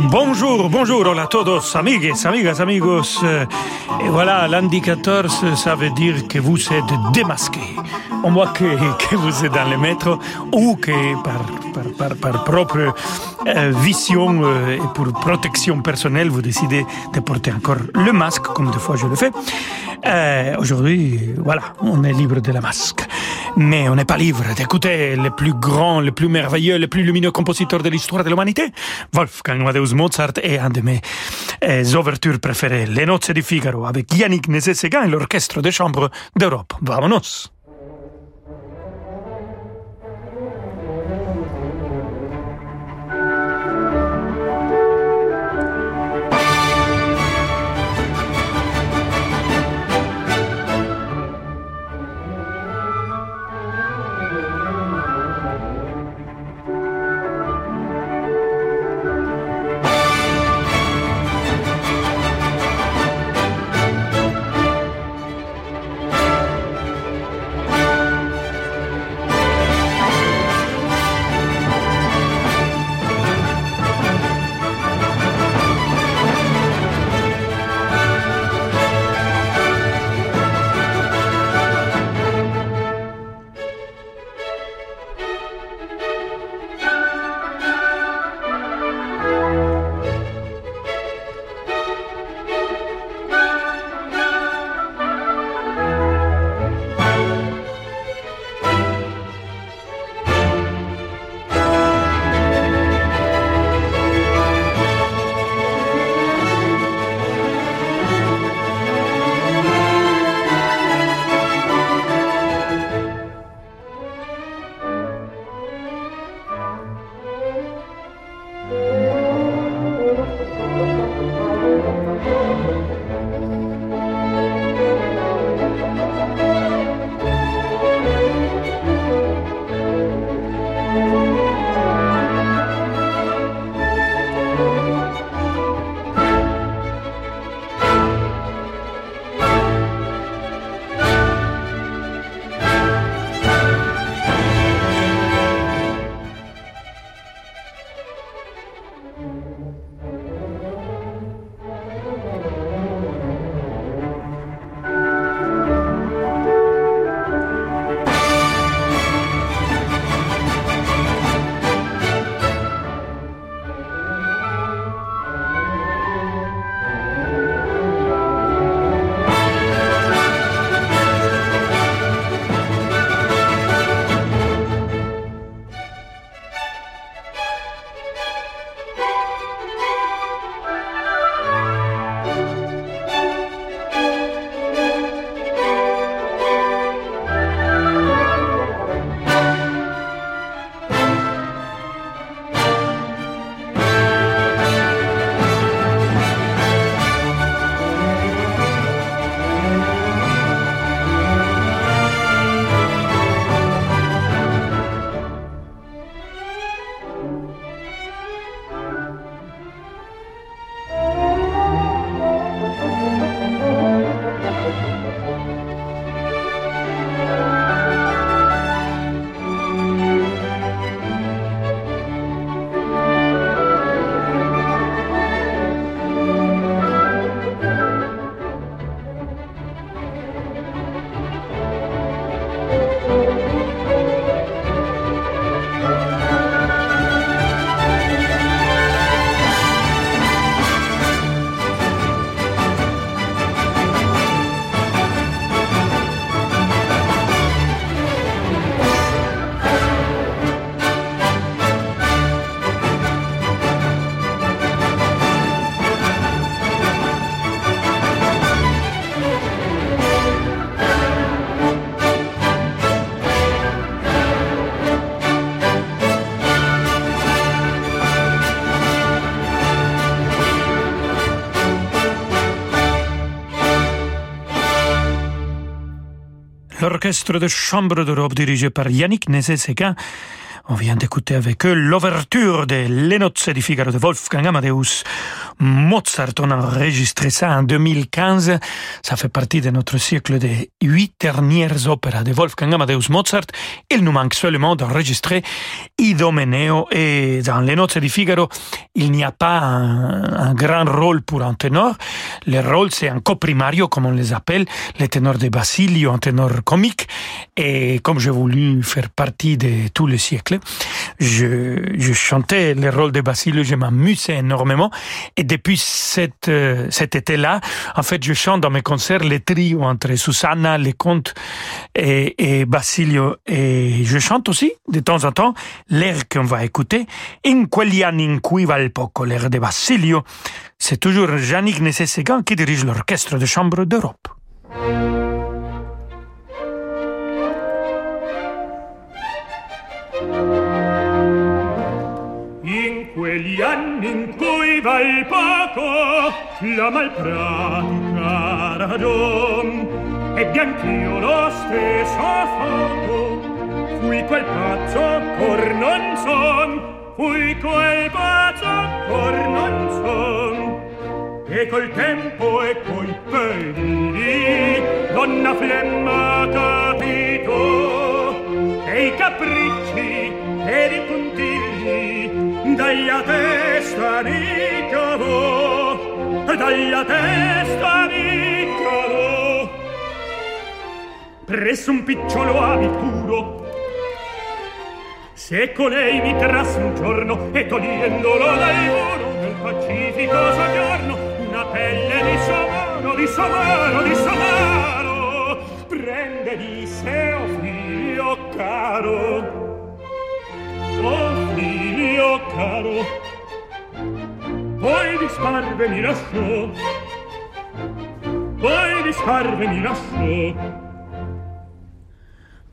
Bonjour, bonjour, hola a todos, amigues, amigas, amigos. Et voilà, l'indicateur, ça veut dire que vous êtes démasqué. Au moins que, que vous êtes dans le métro ou que par, par, par, par propre euh, vision euh, et pour protection personnelle, vous décidez de porter encore le masque, comme des fois je le fais. Euh, Aujourd'hui, voilà, on est libre de la masque. Mais on n'est pas libre d'écouter le plus grand, le plus merveilleux, le plus lumineux compositeur de l'histoire de l'humanité. Wolfgang Amadeus Mozart est un de mes euh, ouvertures préférées, Les Nozze di Figaro, avec Yannick Nézet-Séguin et l'Orchestre de chambre d'Europe. Vamonos! L'orchestre de chambre d'Europe dirigé par Yannick Nézet-Séguin On vient d'écouter avec eux l'ouverture de Les Nozze di Figaro de Wolfgang Amadeus Mozart. On a enregistré ça en 2015. Ça fait partie de notre cycle des huit dernières opéras de Wolfgang Amadeus Mozart. Il nous manque seulement d'enregistrer Idomeneo et dans Les Nozze di Figaro, il n'y a pas un, grand rôle pour un ténor. Le rôle, c'est un coprimario, comme on les appelle, les ténors de Basilio, un ténor comique. Et comme j'ai voulu faire partie de tous les siècles, je, chantais le rôle de Basilio, je m'amusais énormément. Et depuis euh, cet été-là, en fait, je chante dans mes concerts les trios entre Susanna, les contes et, Basilio. Et je chante aussi, de temps en temps, l'air qu'on va écouter, In quegli in cui va poco, l'air de Basilio. C'est toujours Yannick Nessé-Séguin qui dirige l'orchestre de chambre d'Europe. In cui va il poco la malpratica ragion e bianch'io lo stesso foco fui quel pazzo cor non son fui quel pazzo cor non son. E col tempo e coi pedini donna flemma capito e i capricci ed i puntigli dalla testa mi cavò dalla testa mi presso un picciolo abituro se con lei mi trasse un giorno e togliendolo dal muro del pacifico soggiorno una pelle di somaro di somaro di somaro prende di sé oh figlio caro caro poi disparve mi lasciò poi disparve mi lasciò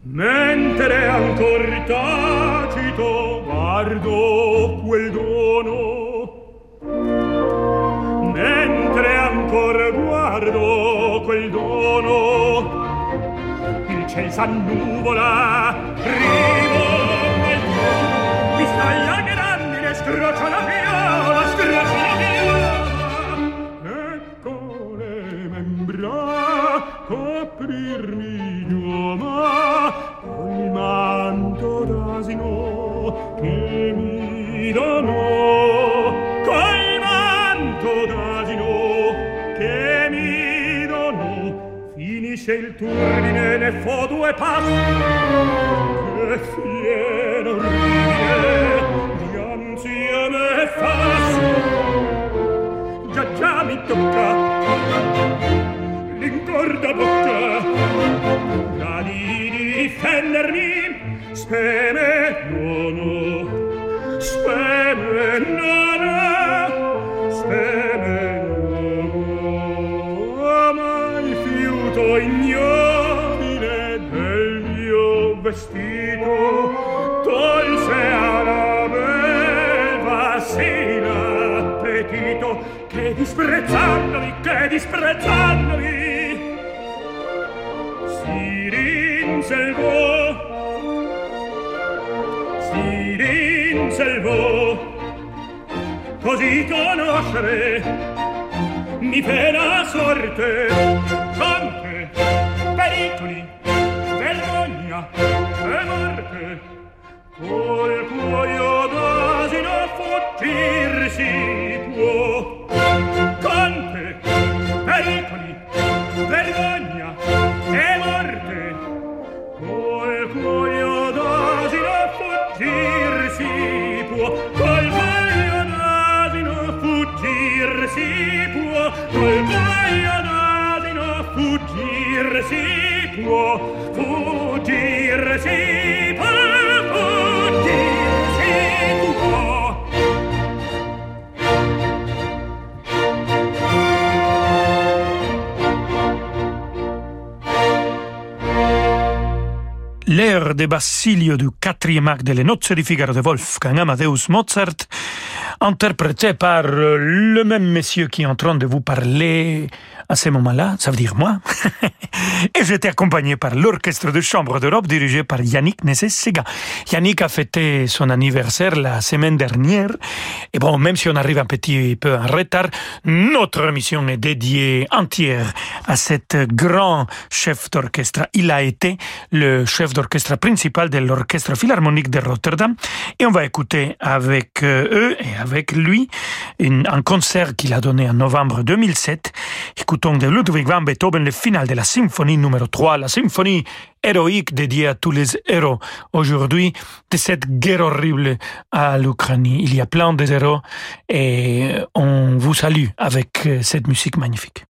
mentre ancor tacito guardo quel dono mentre ancor guardo quel dono il ciel s'annuvola primo scrocia la ecco coprirmi manto d'asino che mi manto d'asino che mi donò. Finisce il ne fo due passi che passo già già mi tocca. L'incorda bocca. Da di difendermi speme nono speme nono disprezzandomi si rinselvò si rinselvò così conoscere mi pena sorte tante pericoli vergogna e morte. Col cuoio d'asino fuggir L'air de Basilio du quatrième acte de Les Nozze di Figaro de Wolfgang Amadeus Mozart interprété par le même monsieur qui est en train de vous parler à ce moment-là, ça veut dire moi. et j'étais accompagné par l'Orchestre de Chambre d'Europe dirigé par Yannick Nesset-Sega. Yannick a fêté son anniversaire la semaine dernière. Et bon, même si on arrive un petit peu en retard, notre émission est dédiée entière à cet grand chef d'orchestre. Il a été le chef d'orchestre principal de l'Orchestre Philharmonique de Rotterdam. Et on va écouter avec eux et avec lui un concert qu'il a donné en novembre 2007. Écoutons de Ludwig van Beethoven le final de la symphonie numéro 3, la symphonie héroïque dédiée à tous les héros aujourd'hui de cette guerre horrible à l'Ukraine. Il y a plein de héros et on vous salue avec cette musique magnifique.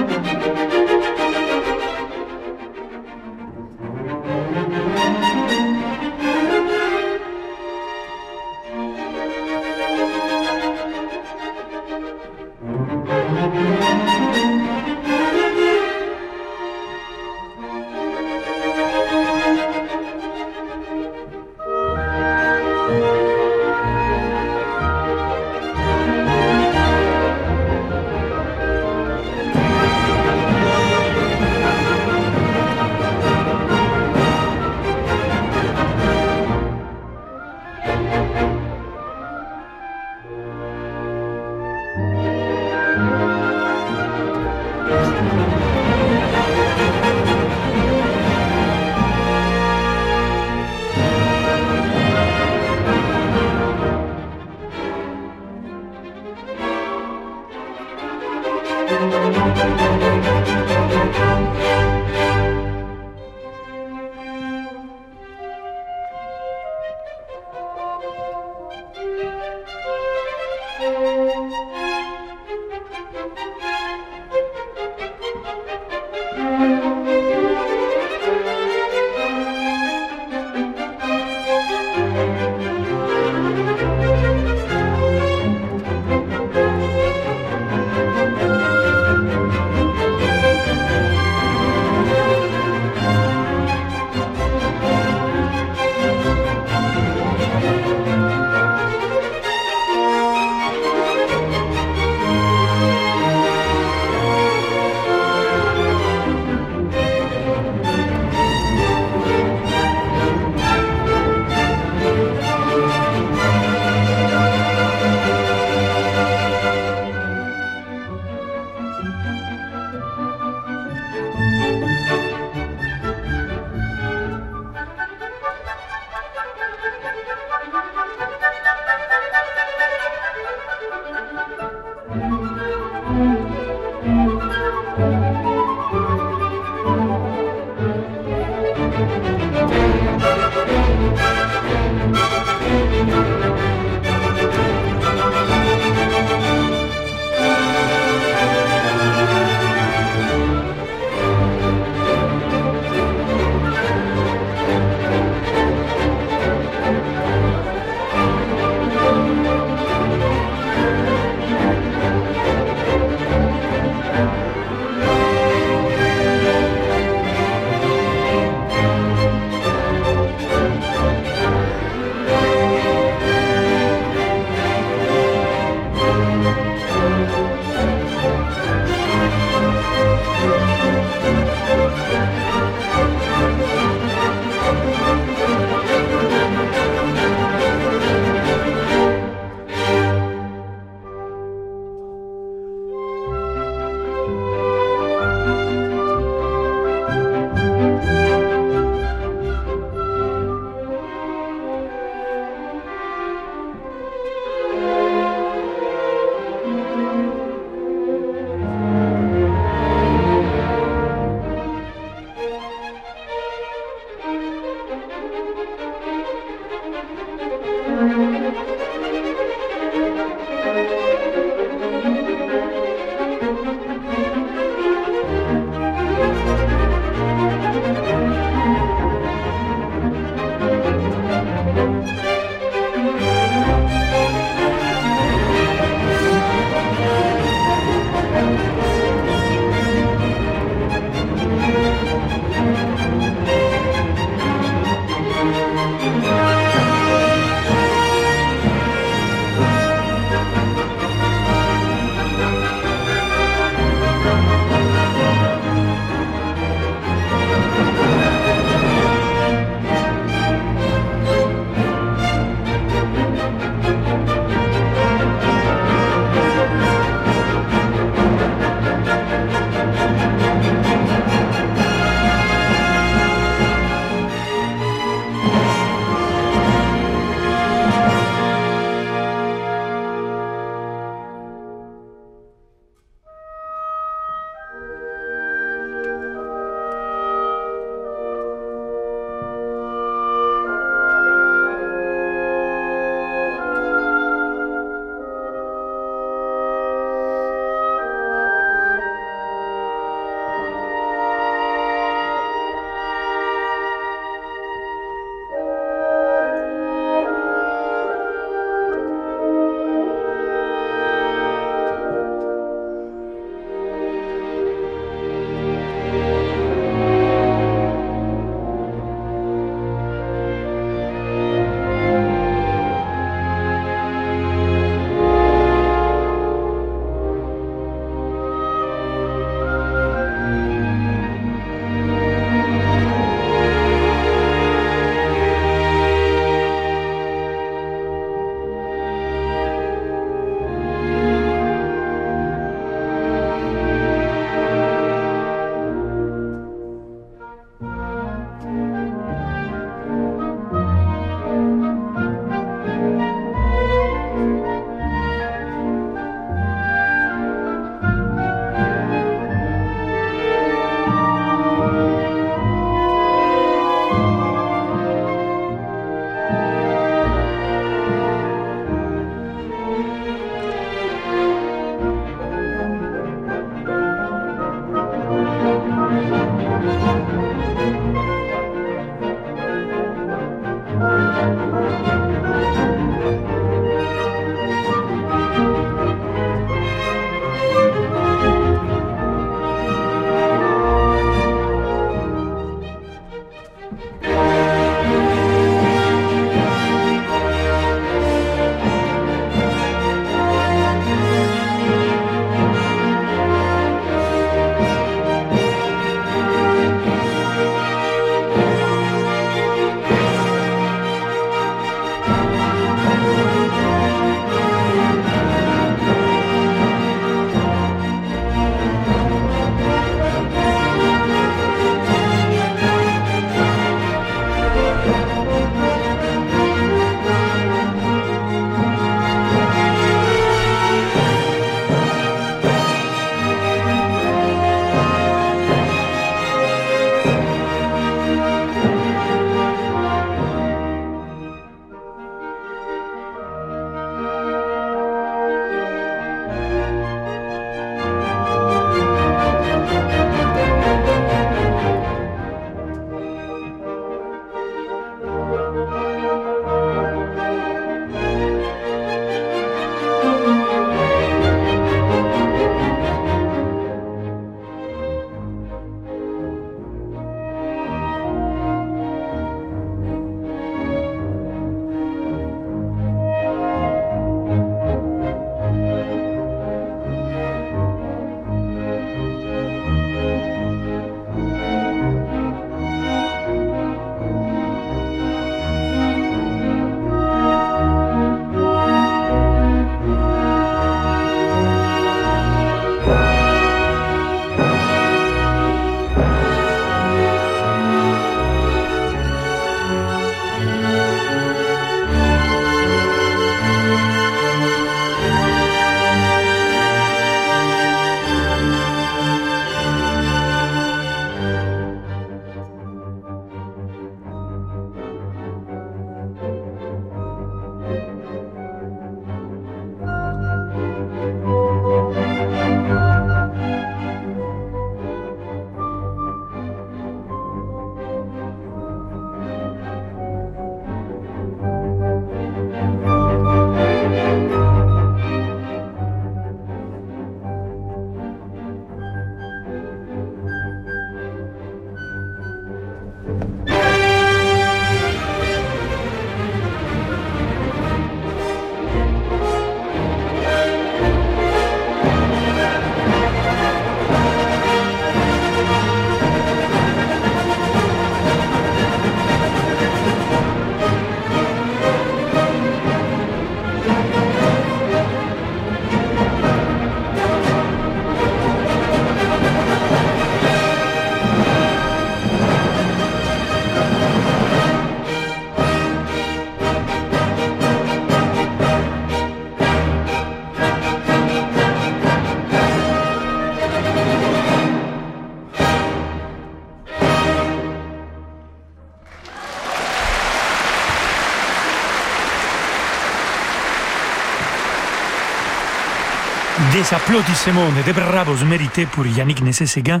Applaudissements des bravos mérités pour Yannick Nessé-Séguin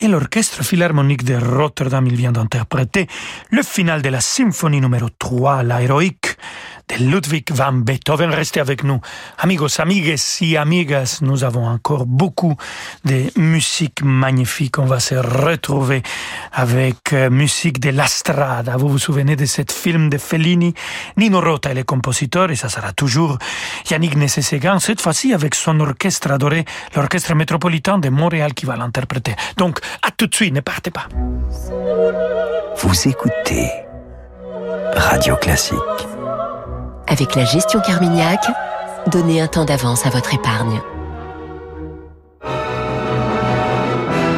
et l'Orchestre Philharmonique de Rotterdam. Il vient d'interpréter le final de la symphonie numéro 3, l'héroïque Ludwig van Beethoven. Restez avec nous. Amigos, amigues y amigas, nous avons encore beaucoup de musique magnifique. On va se retrouver avec euh, musique de La Strada. Vous vous souvenez de ce film de Fellini? Nino Rota est le compositeur et ça sera toujours Yannick Nessé-Séguin, cette fois-ci avec son orchestre adoré, l'Orchestre métropolitain de Montréal qui va l'interpréter. Donc, à tout de suite, ne partez pas. Vous écoutez Radio Classique. Avec la gestion Carmignac, donnez un temps d'avance à votre épargne.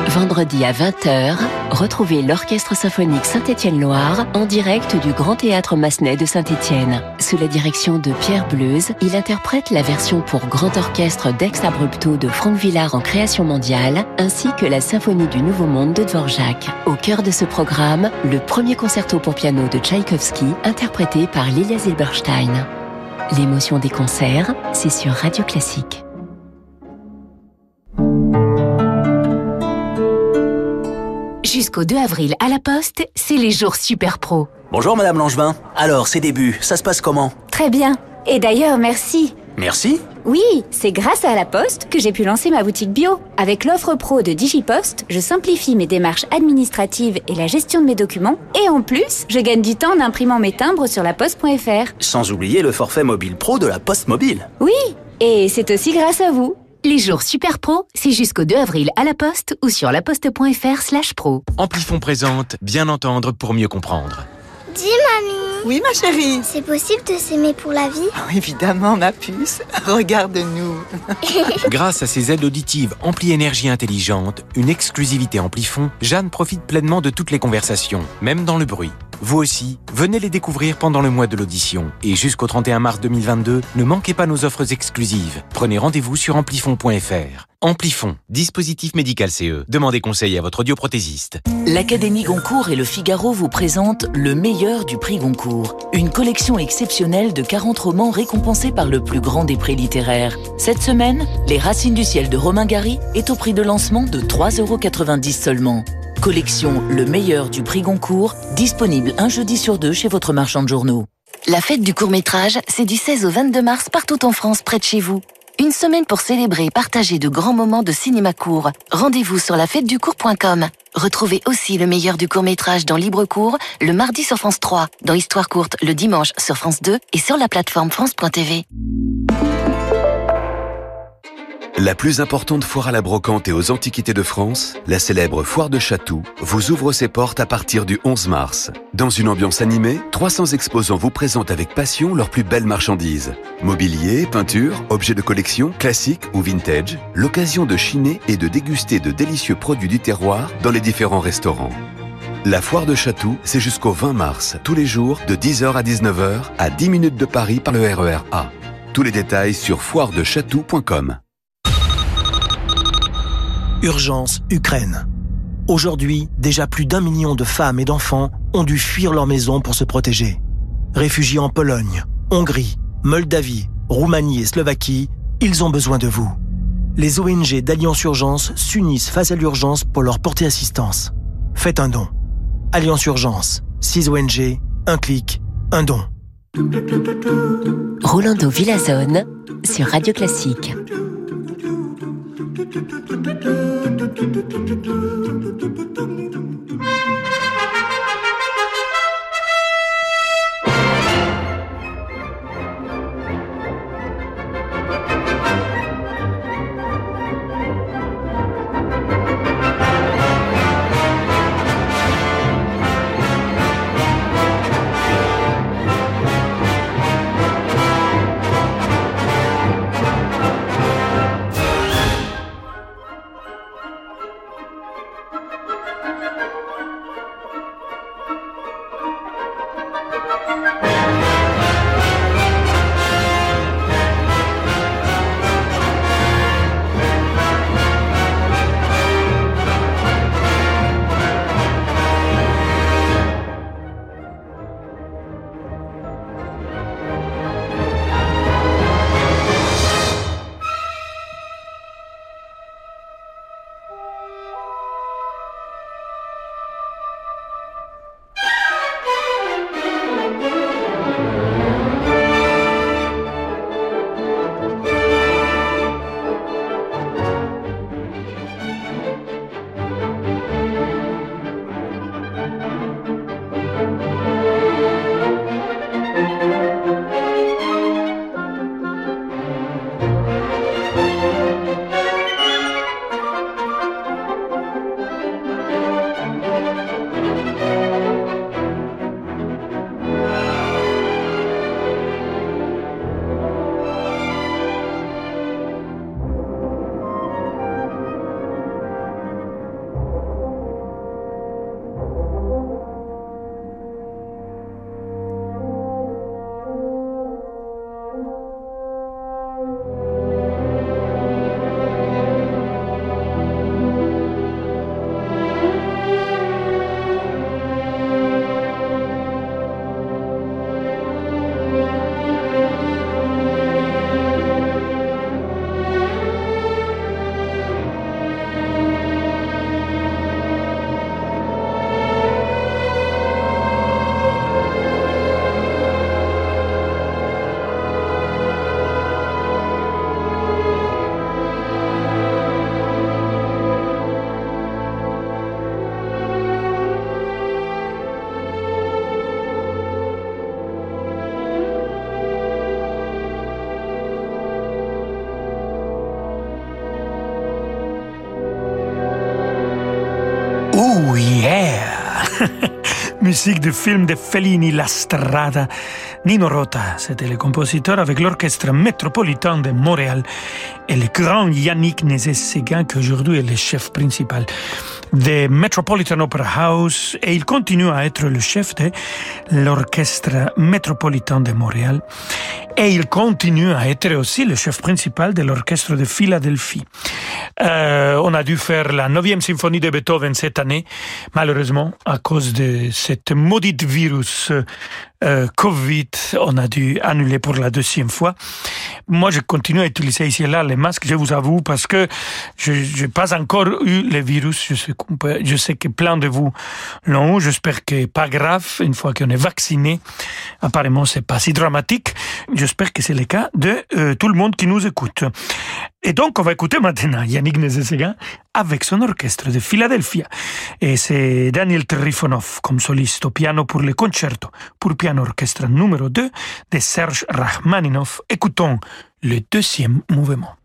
Vendredi à 20h, retrouvez l'Orchestre symphonique Saint-Étienne-Loire en direct du Grand Théâtre Massenet de Saint-Étienne. Sous la direction de Pierre Bleuze, il interprète la version pour grand orchestre d'Ex Abrupto de Franck Villard en création mondiale, ainsi que la Symphonie du Nouveau Monde de Dvorak. Au cœur de ce programme, le premier concerto pour piano de Tchaïkovski, interprété par Lilia Zilberstein. L'émotion des concerts, c'est sur Radio Classique. Jusqu'au 2 avril à la Poste, c'est les jours super pro. Bonjour Madame Langevin. Alors, ces débuts, ça se passe comment? Très bien. Et d'ailleurs, merci. Merci Oui, c'est grâce à la Poste que j'ai pu lancer ma boutique bio. Avec l'offre pro de DigiPost, je simplifie mes démarches administratives et la gestion de mes documents. Et en plus, je gagne du temps en imprimant mes timbres sur la poste.fr. Sans oublier le forfait mobile pro de la Poste Mobile. Oui, et c'est aussi grâce à vous. Les jours super pro, c'est jusqu'au 2 avril à la Poste ou sur laposte.fr slash pro. Amplifon présente Bien entendre pour mieux comprendre. Dis mamie Oui ma chérie C'est possible de s'aimer pour la vie? Oh, Évidemment ma puce, regarde-nous Grâce à ses aides auditives Ampli Énergie Intelligente, une exclusivité Amplifon, Jeanne profite pleinement de toutes les conversations, même dans le bruit. Vous aussi, venez les découvrir pendant le mois de l'audition. Et jusqu'au 31 mars 2022, ne manquez pas nos offres exclusives. Prenez rendez-vous sur amplifon.fr. Amplifon, dispositif médical CE. Demandez conseil à votre audioprothésiste. L'Académie Goncourt et le Figaro vous présentent Le meilleur du prix Goncourt. Une collection exceptionnelle de 40 romans récompensés par le plus grand des prix littéraires. Cette semaine, Les Racines du ciel de Romain Gary est au prix de lancement de 3,90€ seulement. Collection Le meilleur du prix Goncourt, disponible un jeudi sur deux chez votre marchand de journaux. La fête du court-métrage, c'est du 16 au 22 mars partout en France, près de chez vous. Une semaine pour célébrer et partager de grands moments de cinéma court. Rendez-vous sur la du. Retrouvez aussi le meilleur du court-métrage dans Libre Court le mardi sur France 3, dans Histoire courte le dimanche sur France 2 et sur la plateforme France.tv. La plus importante foire à la brocante et aux antiquités de France, la célèbre Foire de Chatou, vous ouvre ses portes à partir du 11 mars. Dans une ambiance animée, 300 exposants vous présentent avec passion leurs plus belles marchandises. Mobilier, peinture, objets de collection, classiques ou vintage, l'occasion de chiner et de déguster de délicieux produits du terroir dans les différents restaurants. La foire de Chatou, c'est jusqu'au 20 mars, tous les jours, de 10h à 19h, à 10 minutes de Paris par le RER A. Tous les détails sur foiredechatou.com. Urgence Ukraine. Aujourd'hui, déjà plus d'un million de femmes et d'enfants ont dû fuir leur maison pour se protéger. Réfugiés en Pologne, Hongrie, Moldavie, Roumanie et Slovaquie, ils ont besoin de vous. Les ONG d'Alliance Urgence s'unissent face à l'urgence pour leur porter assistance. Faites un don. Alliance Urgence, 6 ONG, un clic, un don. Rolando Villazone sur Radio Classique. do, do, do, do. Musique du film de Fellini, La Strada. Nino Rota, c'était le compositeur avec l'orchestre métropolitain de Montréal et le grand Yannick Nézet-Séguin, qui aujourd'hui est le chef principal de Metropolitan Opera House et il continue à être le chef de l'orchestre métropolitain de Montréal et il continue à être aussi le chef principal de l'orchestre de Philadelphie. Euh, on a dû faire la 9e symphonie de Beethoven cette année, malheureusement, à cause de cette maudite virus euh, Covid, on a dû annuler pour la deuxième fois. Moi, je continue à utiliser ici et là les masques, je vous avoue, parce que je n'ai pas encore eu le virus. Je sais, je sais que plein de vous l'ont eu. J'espère que pas grave une fois qu'on est vacciné. Apparemment, c'est pas si dramatique. J'espère que c'est le cas de euh, tout le monde qui nous écoute. Et donc, on va écouter maintenant Yannick Nézet-Séguin avec son orchestre de Philadelphia. Et c'est Daniel Trifonov comme soliste au piano pour le concerto pour piano orchestre numéro 2 de Serge Rachmaninov. Écoutons le deuxième mouvement.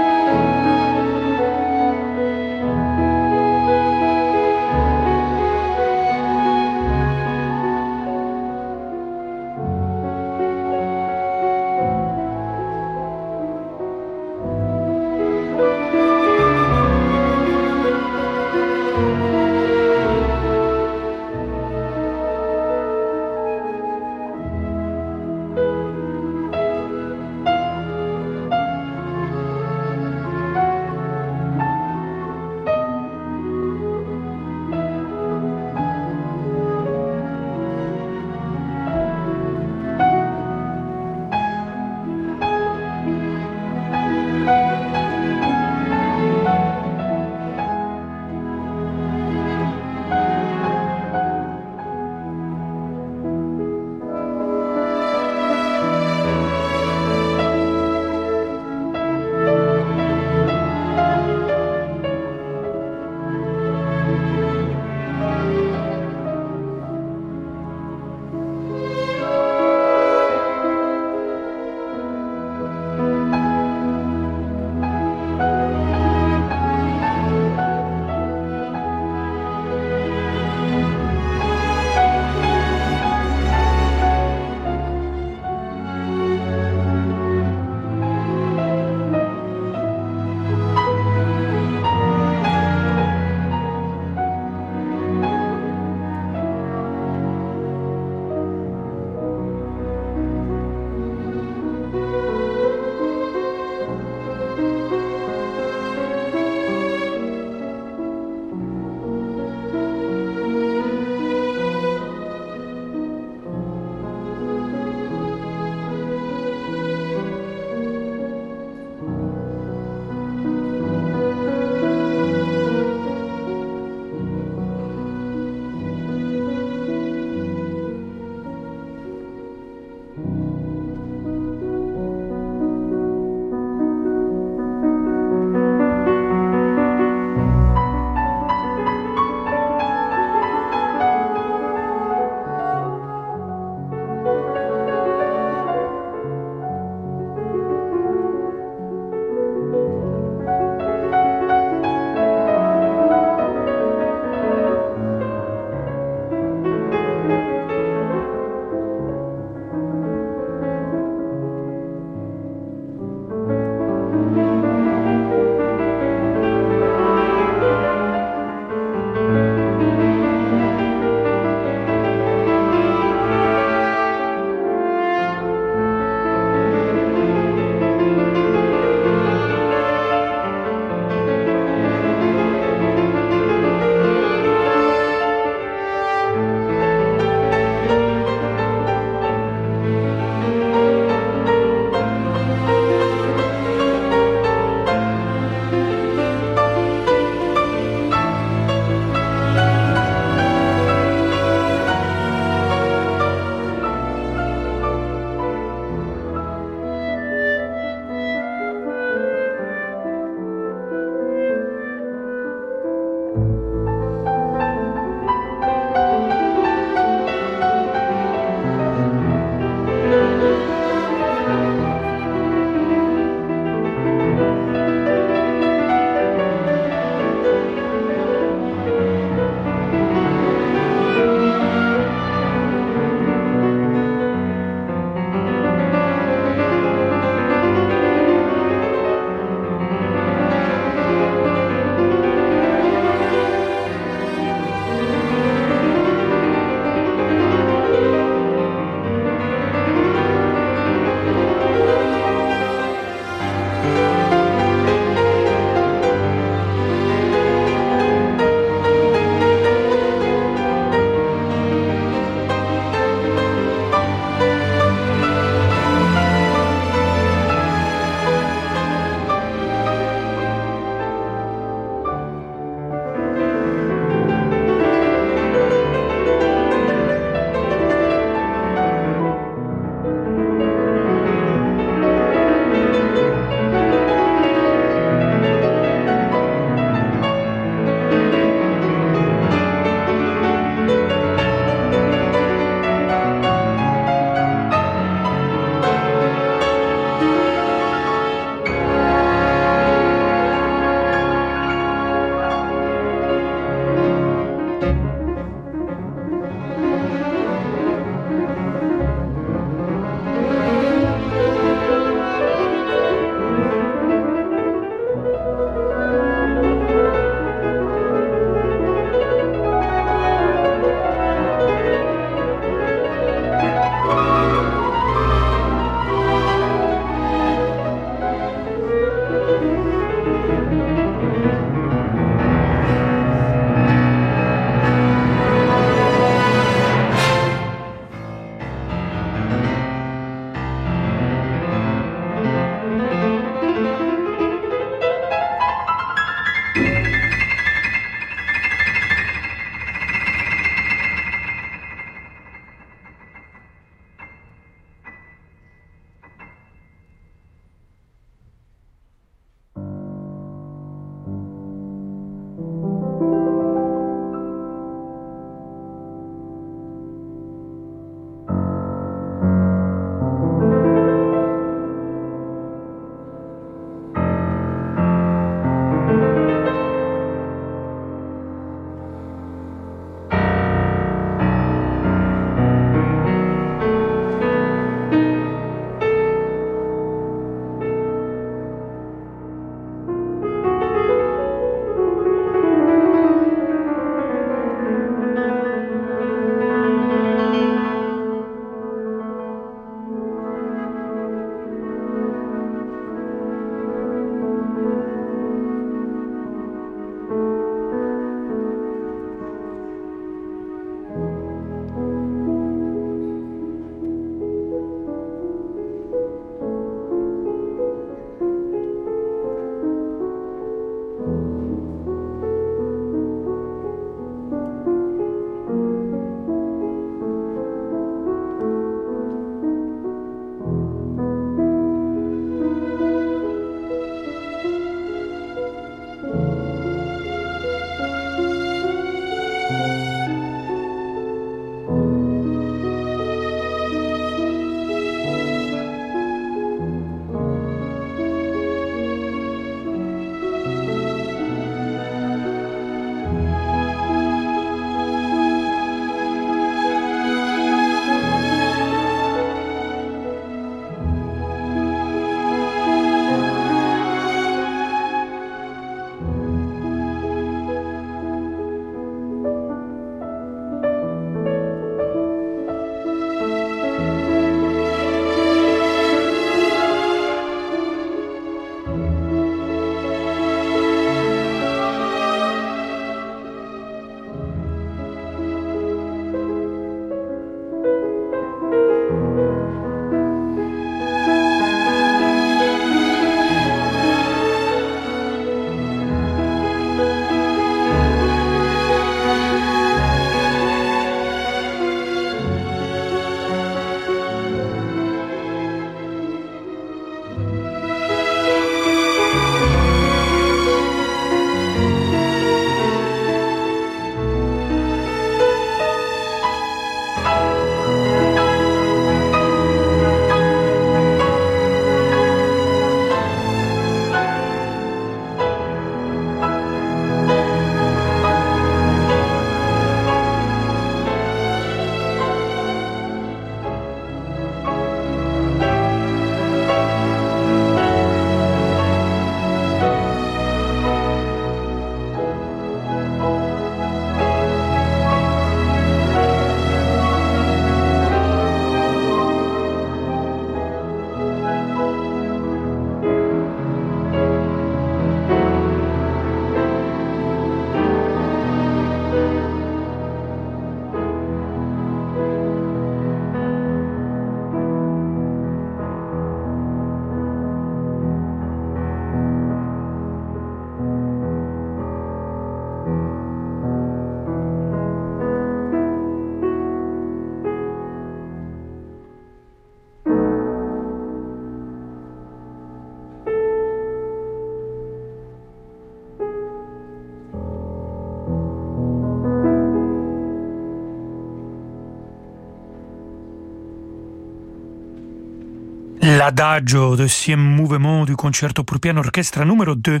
L'adagio, deuxième mouvement du concerto pour piano orchestre numéro 2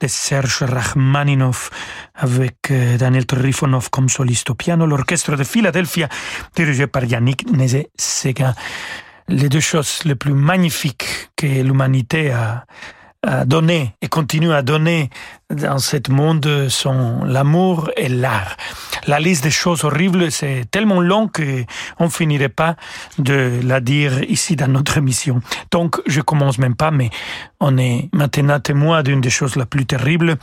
de Serge Rachmaninoff avec euh, Daniel Trifonov comme soliste au piano, l'orchestre de Philadelphia dirigé par Yannick Nézet-Séguin. Les deux choses les plus magnifiques que l'humanité a, a donné et continue à donner dans ce monde sont l'amour et l'art. La liste des choses horribles, c'est tellement long qu'on finirait pas de la dire ici dans notre émission. Donc, je commence même pas, mais on est maintenant témoin d'une des choses la plus terribles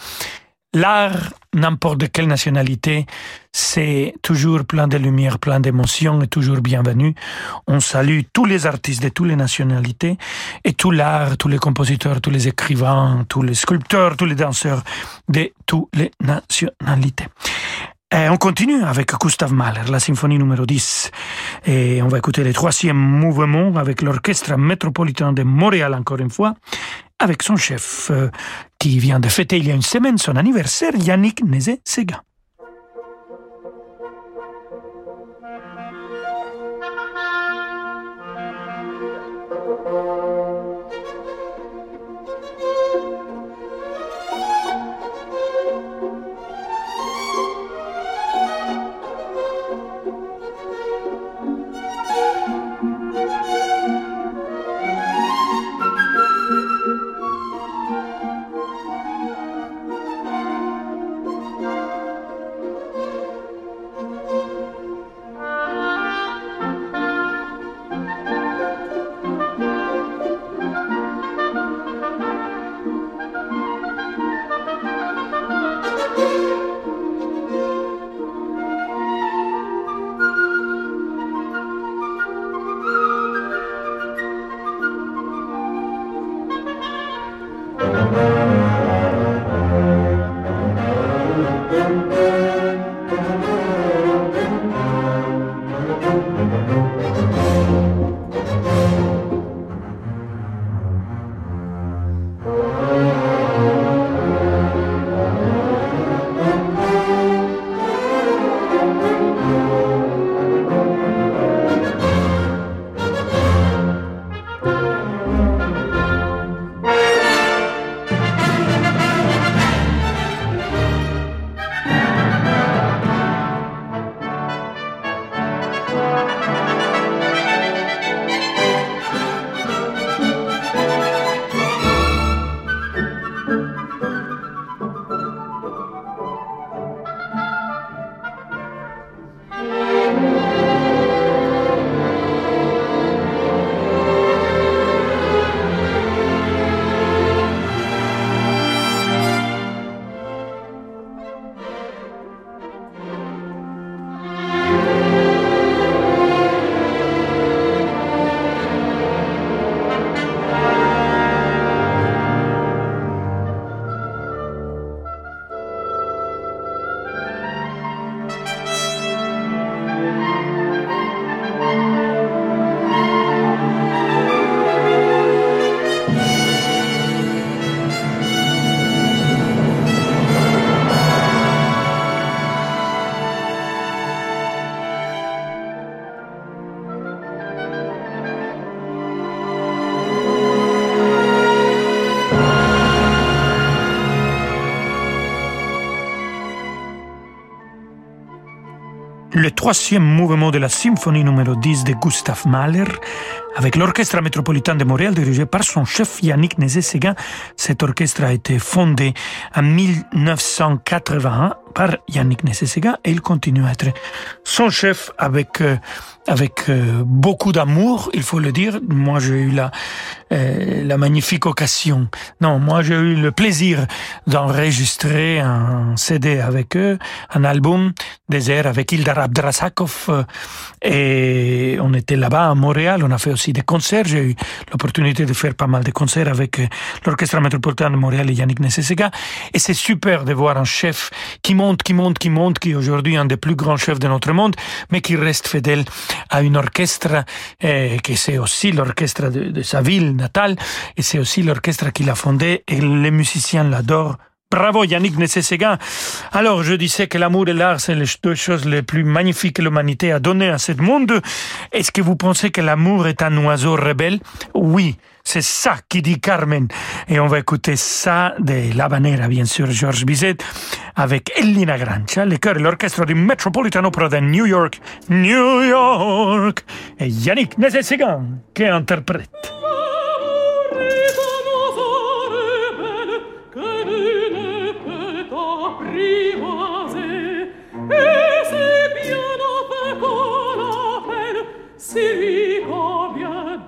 L'art, n'importe quelle nationalité, c'est toujours plein de lumière, plein d'émotions et toujours bienvenu. On salue tous les artistes de toutes les nationalités et tout l'art, tous les compositeurs, tous les écrivains, tous les sculpteurs, tous les danseurs de toutes les nationalités. Et on continue avec Gustav Mahler, la symphonie numéro 10. Et on va écouter le troisième mouvement avec l'orchestre métropolitain de Montréal encore une fois avec son chef euh, qui vient de fêter il y a une semaine son anniversaire, Yannick Nézet-Séguin. Le troisième mouvement de la symphonie numéro 10 de Gustav Mahler, avec l'Orchestre métropolitain de Montréal dirigé par son chef Yannick Nézet-Séguin. Cet orchestre a été fondé en 1981 par Yannick Nézet-Séguin et il continue à être son chef avec euh, avec euh, beaucoup d'amour, il faut le dire. Moi, j'ai eu la, euh, la magnifique occasion. Non, moi, j'ai eu le plaisir d'enregistrer un CD avec eux, un album des airs avec Ildar Abdrasakov. Et on était là-bas à Montréal. On a fait aussi des concerts. J'ai eu l'opportunité de faire pas mal de concerts avec l'Orchestre métropolitain de Montréal et Yannick Nessesega. Et c'est super de voir un chef qui monte, qui monte, qui monte, qui est aujourd'hui un des plus grands chefs de notre monde, mais qui reste fidèle à une orchestre eh, que c'est aussi l'orchestre de, de, sa ville natale et c'est aussi l'orchestre qu'il a fondé et les musiciens l'adorent Bravo Yannick Nécé-Séguin. Alors je disais que l'amour et l'art, c'est les deux choses les plus magnifiques que l'humanité a données à ce monde. Est-ce que vous pensez que l'amour est un oiseau rebelle? Oui, c'est ça qui dit Carmen. Et on va écouter ça de La Banera, bien sûr, Georges Bizet, avec Elina Grancia, le chœur et l'orchestre du Metropolitan Opera de New York, New York, et Yannick Nécé-Séguin qui interprète. si ricombia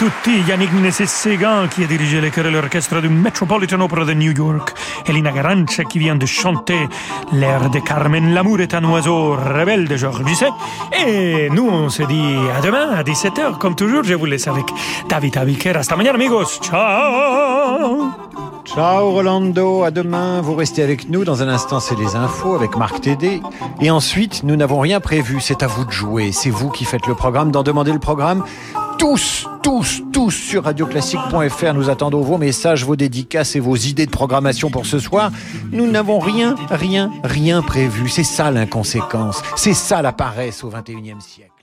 tutti, Yannick Nécességan qui a dirigé le et l'orchestre du Metropolitan Opera de New York, Elina Garancha qui vient de chanter l'air de Carmen L'amour est un oiseau rebelle de Georges Bizet. Et nous, on se dit à demain à 17h, comme toujours, je vous laisse avec David Abiker. Hasta mañana, amigos. Ciao Ciao Rolando, à demain. Vous restez avec nous. Dans un instant, c'est les infos avec Marc Tédé. Et ensuite, nous n'avons rien prévu. C'est à vous de jouer. C'est vous qui faites le programme, d'en demander le programme. Tous, tous, tous sur radioclassique.fr. Nous attendons vos messages, vos dédicaces et vos idées de programmation pour ce soir. Nous n'avons rien, rien, rien prévu. C'est ça l'inconséquence. C'est ça la paresse au XXIe siècle.